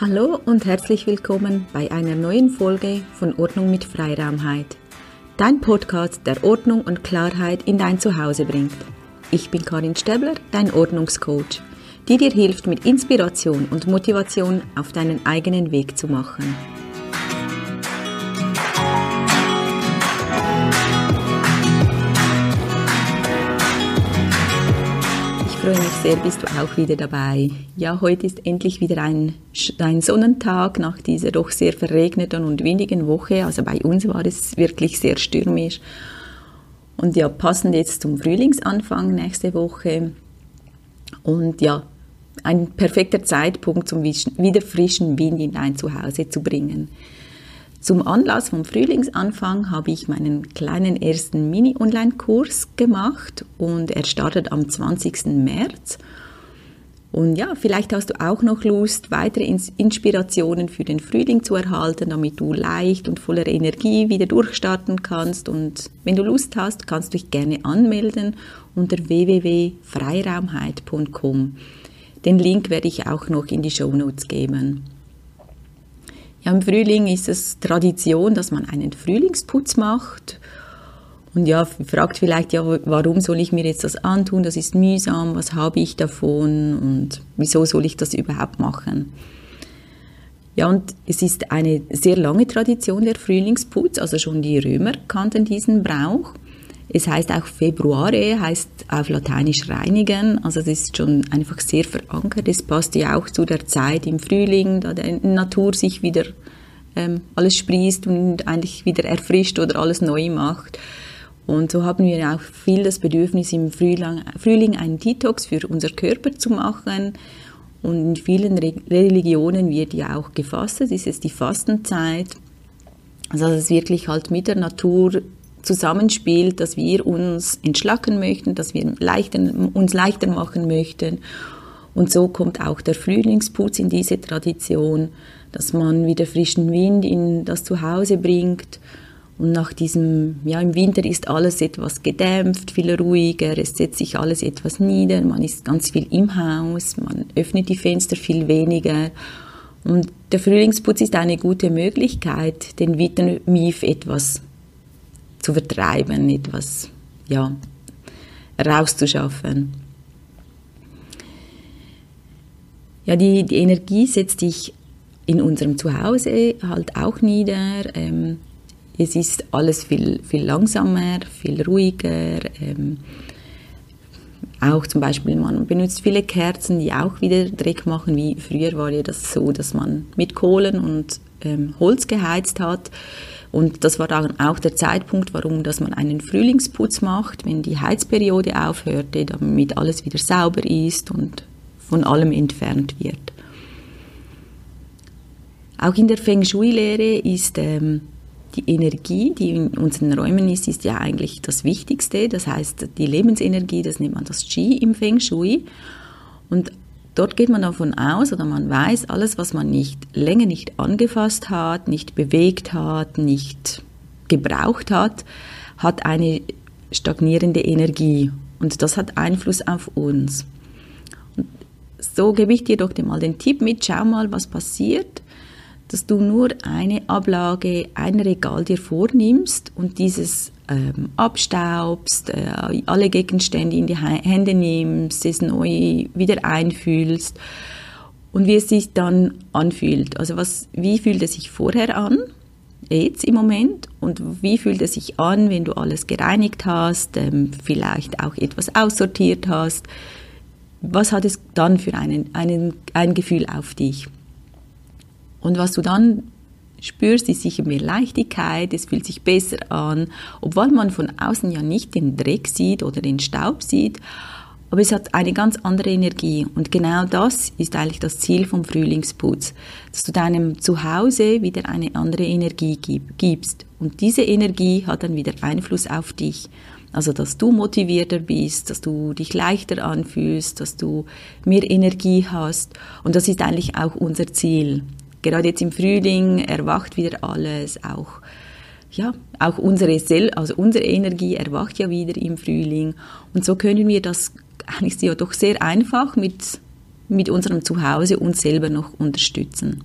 Hallo und herzlich willkommen bei einer neuen Folge von Ordnung mit Freiraumheit. Dein Podcast, der Ordnung und Klarheit in dein Zuhause bringt. Ich bin Karin Stäbler, dein Ordnungscoach, die dir hilft, mit Inspiration und Motivation auf deinen eigenen Weg zu machen. Sehr, bist du auch wieder dabei. Ja, heute ist endlich wieder ein, ein Sonnentag nach dieser doch sehr verregneten und windigen Woche. Also bei uns war es wirklich sehr stürmisch. Und ja, passend jetzt zum Frühlingsanfang nächste Woche. Und ja, ein perfekter Zeitpunkt, um wieder frischen Wind in dein Zuhause zu bringen. Zum Anlass vom Frühlingsanfang habe ich meinen kleinen ersten Mini-Online-Kurs gemacht und er startet am 20. März. Und ja, vielleicht hast du auch noch Lust, weitere Inspirationen für den Frühling zu erhalten, damit du leicht und voller Energie wieder durchstarten kannst. Und wenn du Lust hast, kannst du dich gerne anmelden unter www.freiraumheit.com. Den Link werde ich auch noch in die Show Notes geben. Ja, im Frühling ist es Tradition, dass man einen Frühlingsputz macht. Und ja, fragt vielleicht, ja, warum soll ich mir jetzt das antun? Das ist mühsam, was habe ich davon und wieso soll ich das überhaupt machen? Ja, und es ist eine sehr lange Tradition der Frühlingsputz, also schon die Römer kannten diesen Brauch. Es heißt auch Februare, heißt auf Lateinisch reinigen. Also das ist schon einfach sehr verankert. Es passt ja auch zu der Zeit im Frühling, da die Natur sich wieder ähm, alles sprießt und eigentlich wieder erfrischt oder alles neu macht. Und so haben wir auch viel das Bedürfnis im Frühling, Frühling einen Detox für unser Körper zu machen. Und in vielen Religionen wird ja auch gefastet, ist es die Fastenzeit. Also es wirklich halt mit der Natur zusammenspielt, dass wir uns entschlacken möchten, dass wir leichter, uns leichter machen möchten. Und so kommt auch der Frühlingsputz in diese Tradition, dass man wieder frischen Wind in das Zuhause bringt. Und nach diesem, ja, im Winter ist alles etwas gedämpft, viel ruhiger, es setzt sich alles etwas nieder, man ist ganz viel im Haus, man öffnet die Fenster viel weniger. Und der Frühlingsputz ist eine gute Möglichkeit, den Wintermief etwas zu vertreiben, etwas ja, rauszuschaffen. Ja, die, die Energie setzt sich in unserem Zuhause halt auch nieder. Ähm, es ist alles viel, viel langsamer, viel ruhiger. Ähm, auch zum Beispiel, man benutzt viele Kerzen, die auch wieder Dreck machen. Wie früher war ja das so, dass man mit Kohlen und ähm, Holz geheizt hat. Und das war dann auch der Zeitpunkt, warum dass man einen Frühlingsputz macht, wenn die Heizperiode aufhörte, damit alles wieder sauber ist und von allem entfernt wird. Auch in der Feng Shui-Lehre ist ähm, die Energie, die in unseren Räumen ist, ist ja eigentlich das Wichtigste. Das heißt, die Lebensenergie, das nennt man das Qi im Feng Shui. Und Dort geht man davon aus oder man weiß, alles, was man nicht länger nicht angefasst hat, nicht bewegt hat, nicht gebraucht hat, hat eine stagnierende Energie und das hat Einfluss auf uns. Und so gebe ich dir doch mal den Tipp mit, schau mal, was passiert, dass du nur eine Ablage, ein Regal dir vornimmst und dieses ähm, abstaubst, äh, alle Gegenstände in die Hände nimmst, es neu wieder einfühlst und wie es sich dann anfühlt. Also was, wie fühlt es sich vorher an, jetzt im Moment, und wie fühlt es sich an, wenn du alles gereinigt hast, ähm, vielleicht auch etwas aussortiert hast. Was hat es dann für einen, einen, ein Gefühl auf dich? Und was du dann spürst, ist sicher mehr Leichtigkeit, es fühlt sich besser an, obwohl man von außen ja nicht den Dreck sieht oder den Staub sieht, aber es hat eine ganz andere Energie und genau das ist eigentlich das Ziel vom Frühlingsputz, dass du deinem Zuhause wieder eine andere Energie gibst und diese Energie hat dann wieder Einfluss auf dich. Also, dass du motivierter bist, dass du dich leichter anfühlst, dass du mehr Energie hast. Und das ist eigentlich auch unser Ziel gerade jetzt im Frühling erwacht wieder alles, auch ja, auch unsere Sel also unsere Energie erwacht ja wieder im Frühling und so können wir das eigentlich ja doch sehr einfach mit mit unserem Zuhause uns selber noch unterstützen.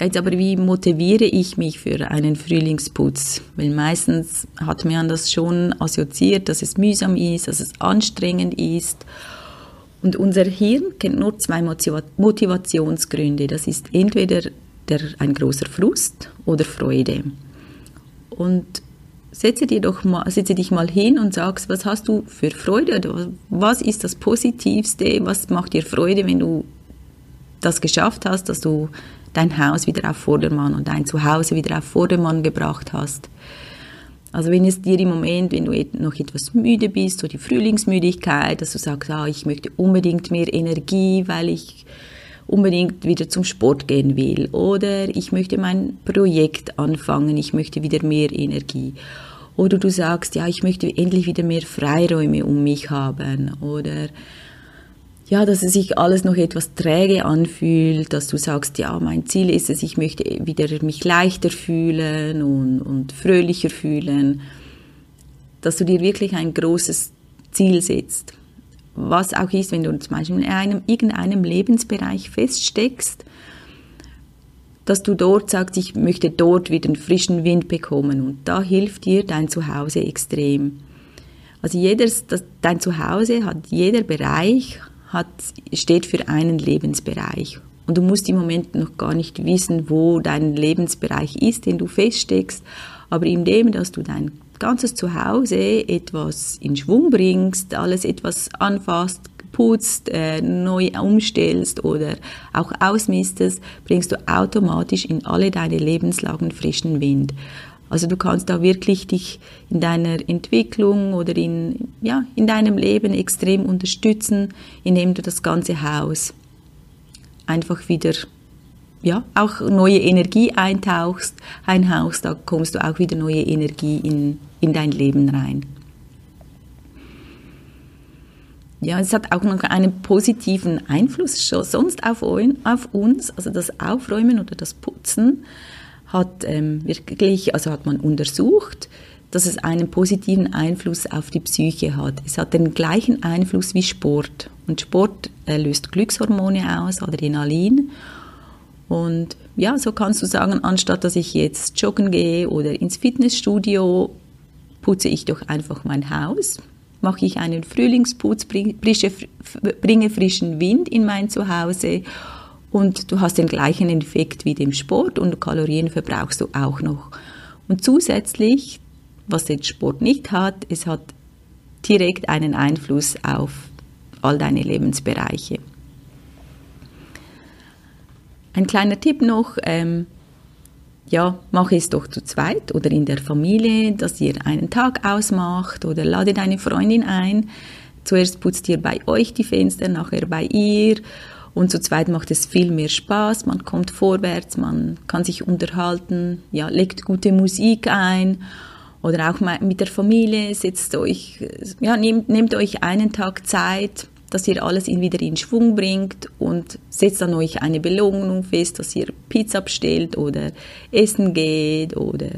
Jetzt aber, wie motiviere ich mich für einen Frühlingsputz? Weil meistens hat man das schon assoziiert, dass es mühsam ist, dass es anstrengend ist. Und unser Hirn kennt nur zwei Motivationsgründe. Das ist entweder der, ein großer Frust oder Freude. Und setze, dir doch mal, setze dich mal hin und sagst, was hast du für Freude? Was ist das Positivste? Was macht dir Freude, wenn du das geschafft hast, dass du dein Haus wieder auf Vordermann und dein Zuhause wieder auf Vordermann gebracht hast. Also wenn es dir im Moment, wenn du noch etwas müde bist, so die Frühlingsmüdigkeit, dass du sagst, ah, ich möchte unbedingt mehr Energie, weil ich unbedingt wieder zum Sport gehen will oder ich möchte mein Projekt anfangen, ich möchte wieder mehr Energie. Oder du sagst, ja, ich möchte endlich wieder mehr Freiräume um mich haben oder ja, dass es sich alles noch etwas träge anfühlt, dass du sagst, ja, mein Ziel ist es, ich möchte wieder mich leichter fühlen und, und fröhlicher fühlen, dass du dir wirklich ein großes Ziel setzt. Was auch ist, wenn du zum Beispiel in einem, irgendeinem Lebensbereich feststeckst, dass du dort sagst, ich möchte dort wieder einen frischen Wind bekommen und da hilft dir dein Zuhause extrem. Also jedes, das, dein Zuhause hat jeder Bereich hat, steht für einen Lebensbereich. Und du musst im Moment noch gar nicht wissen, wo dein Lebensbereich ist, den du feststeckst. Aber indem, dass du dein ganzes Zuhause etwas in Schwung bringst, alles etwas anfasst, putzt, äh, neu umstellst oder auch ausmistest, bringst du automatisch in alle deine Lebenslagen frischen Wind. Also du kannst da wirklich dich in deiner Entwicklung oder in, ja, in deinem Leben extrem unterstützen, indem du das ganze Haus einfach wieder ja, auch neue Energie eintauchst, einhauchst, da kommst du auch wieder neue Energie in, in dein Leben rein. Ja, es hat auch noch einen positiven Einfluss schon sonst auf, auf uns, also das Aufräumen oder das Putzen hat ähm, wirklich, also hat man untersucht, dass es einen positiven Einfluss auf die Psyche hat. Es hat den gleichen Einfluss wie Sport. Und Sport äh, löst Glückshormone aus, Adrenalin. Und ja, so kannst du sagen, anstatt dass ich jetzt joggen gehe oder ins Fitnessstudio, putze ich doch einfach mein Haus, mache ich einen Frühlingsputz, bringe frischen Wind in mein Zuhause und du hast den gleichen Effekt wie dem Sport und Kalorien verbrauchst du auch noch. Und zusätzlich, was der Sport nicht hat, es hat direkt einen Einfluss auf all deine Lebensbereiche. Ein kleiner Tipp noch, ähm, ja, mache es doch zu zweit oder in der Familie, dass ihr einen Tag ausmacht oder lade deine Freundin ein. Zuerst putzt ihr bei euch die Fenster, nachher bei ihr und zu zweit macht es viel mehr Spaß, man kommt vorwärts, man kann sich unterhalten, ja, legt gute Musik ein. Oder auch mit der Familie setzt euch, ja, nehmt, nehmt euch einen Tag Zeit, dass ihr alles in wieder in Schwung bringt und setzt dann euch eine Belohnung fest, dass ihr Pizza bestellt oder essen geht oder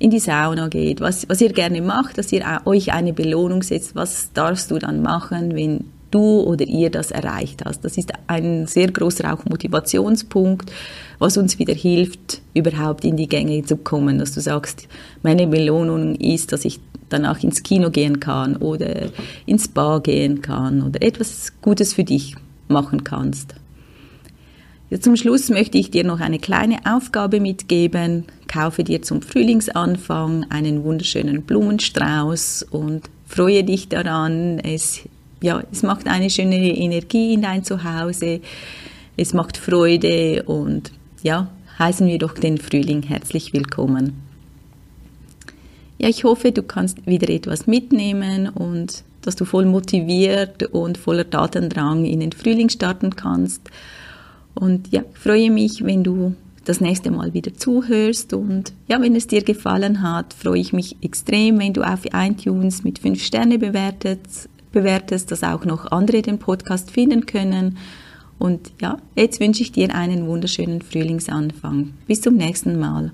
in die Sauna geht, was, was ihr gerne macht, dass ihr euch eine Belohnung setzt, was darfst du dann machen, wenn du oder ihr das erreicht hast. Das ist ein sehr großer auch Motivationspunkt, was uns wieder hilft, überhaupt in die Gänge zu kommen, dass du sagst, meine Belohnung ist, dass ich danach ins Kino gehen kann oder ins Bar gehen kann oder etwas Gutes für dich machen kannst. Ja, zum Schluss möchte ich dir noch eine kleine Aufgabe mitgeben. Kaufe dir zum Frühlingsanfang einen wunderschönen Blumenstrauß und freue dich daran. Es ja, es macht eine schöne Energie in dein Zuhause, es macht Freude und ja, heißen wir doch den Frühling herzlich willkommen. Ja, ich hoffe, du kannst wieder etwas mitnehmen und dass du voll motiviert und voller Tatendrang in den Frühling starten kannst. Und ja, ich freue mich, wenn du das nächste Mal wieder zuhörst. Und ja, wenn es dir gefallen hat, freue ich mich extrem, wenn du auf iTunes mit 5 Sterne bewertest bewertest, dass auch noch andere den Podcast finden können. Und ja, jetzt wünsche ich dir einen wunderschönen Frühlingsanfang. Bis zum nächsten Mal.